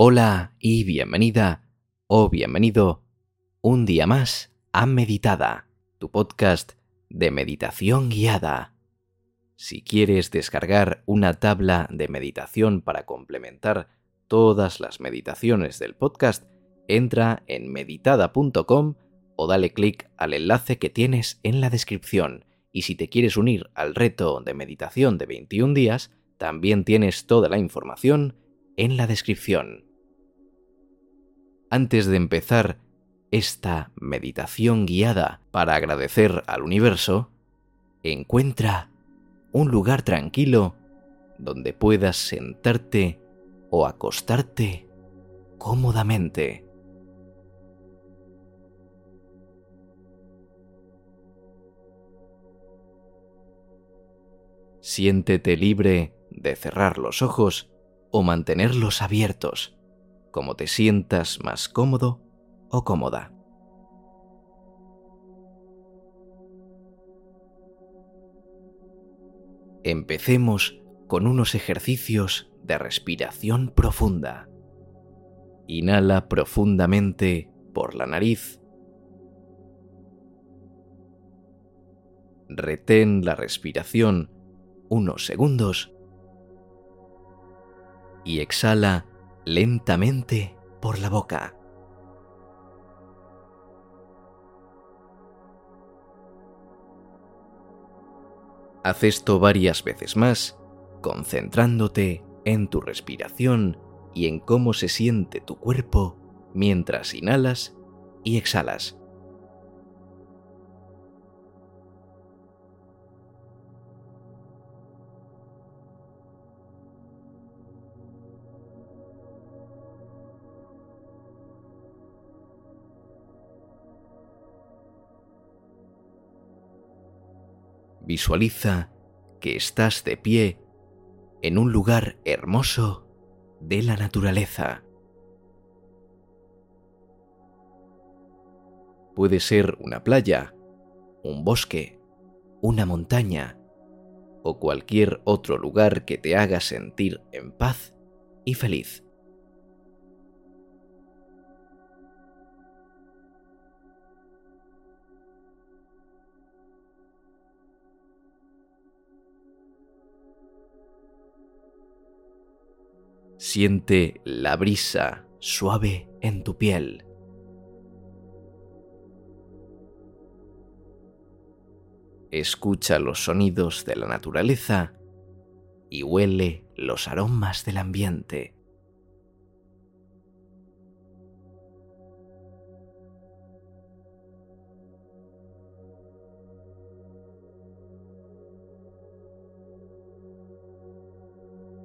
Hola y bienvenida o bienvenido un día más a Meditada, tu podcast de meditación guiada. Si quieres descargar una tabla de meditación para complementar todas las meditaciones del podcast, entra en meditada.com o dale clic al enlace que tienes en la descripción. Y si te quieres unir al reto de meditación de 21 días, también tienes toda la información en la descripción. Antes de empezar esta meditación guiada para agradecer al universo, encuentra un lugar tranquilo donde puedas sentarte o acostarte cómodamente. Siéntete libre de cerrar los ojos o mantenerlos abiertos, como te sientas más cómodo o cómoda. Empecemos con unos ejercicios de respiración profunda. Inhala profundamente por la nariz. Retén la respiración unos segundos y exhala lentamente por la boca. Haz esto varias veces más, concentrándote en tu respiración y en cómo se siente tu cuerpo mientras inhalas y exhalas. Visualiza que estás de pie en un lugar hermoso de la naturaleza. Puede ser una playa, un bosque, una montaña o cualquier otro lugar que te haga sentir en paz y feliz. Siente la brisa suave en tu piel. Escucha los sonidos de la naturaleza y huele los aromas del ambiente.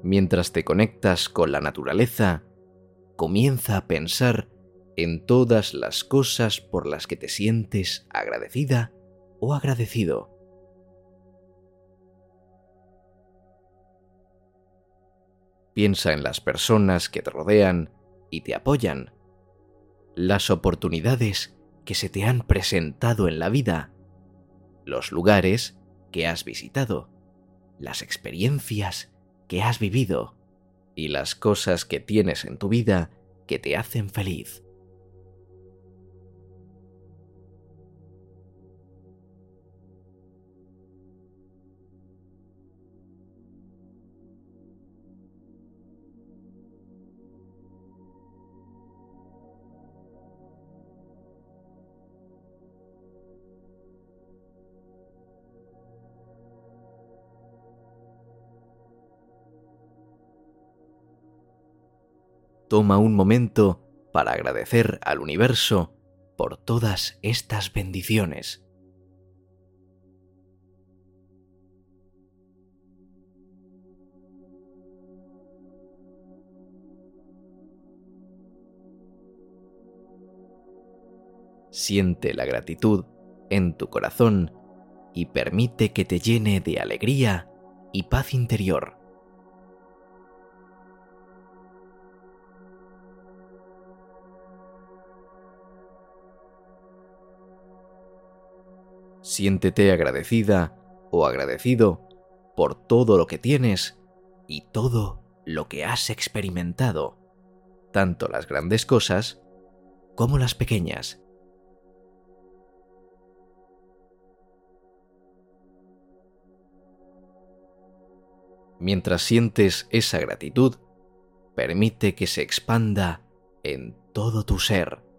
Mientras te conectas con la naturaleza, comienza a pensar en todas las cosas por las que te sientes agradecida o agradecido. Piensa en las personas que te rodean y te apoyan, las oportunidades que se te han presentado en la vida, los lugares que has visitado, las experiencias que has vivido y las cosas que tienes en tu vida que te hacen feliz. Toma un momento para agradecer al universo por todas estas bendiciones. Siente la gratitud en tu corazón y permite que te llene de alegría y paz interior. Siéntete agradecida o agradecido por todo lo que tienes y todo lo que has experimentado. tanto las grandes cosas como las pequeñas. Mientras sientes esa gratitud, permite que se expanda en todo tu ser.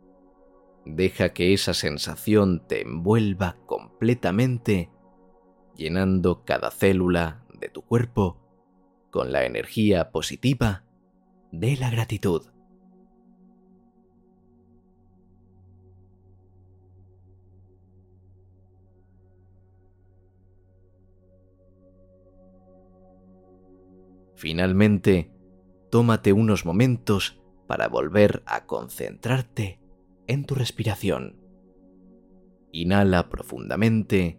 Deja que esa sensación te envuelva completamente, llenando cada célula de tu cuerpo con la energía positiva de la gratitud. Finalmente, tómate unos momentos para volver a concentrarte en tu respiración. Inhala profundamente.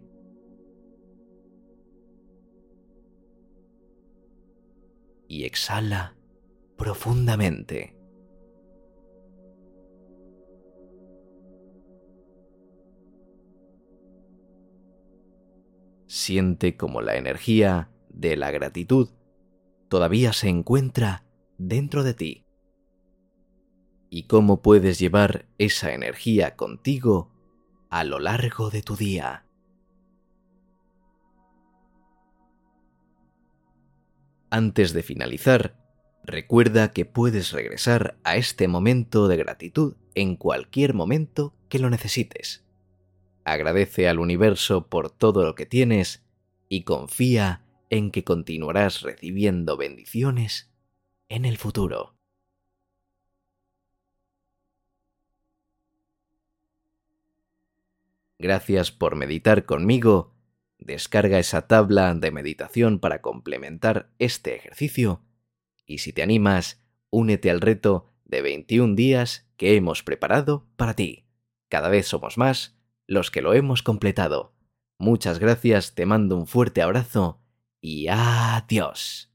Y exhala profundamente. Siente como la energía de la gratitud todavía se encuentra dentro de ti. Y cómo puedes llevar esa energía contigo a lo largo de tu día. Antes de finalizar, recuerda que puedes regresar a este momento de gratitud en cualquier momento que lo necesites. Agradece al universo por todo lo que tienes y confía en que continuarás recibiendo bendiciones en el futuro. Gracias por meditar conmigo. Descarga esa tabla de meditación para complementar este ejercicio y si te animas, únete al reto de 21 días que hemos preparado para ti. Cada vez somos más los que lo hemos completado. Muchas gracias, te mando un fuerte abrazo y adiós.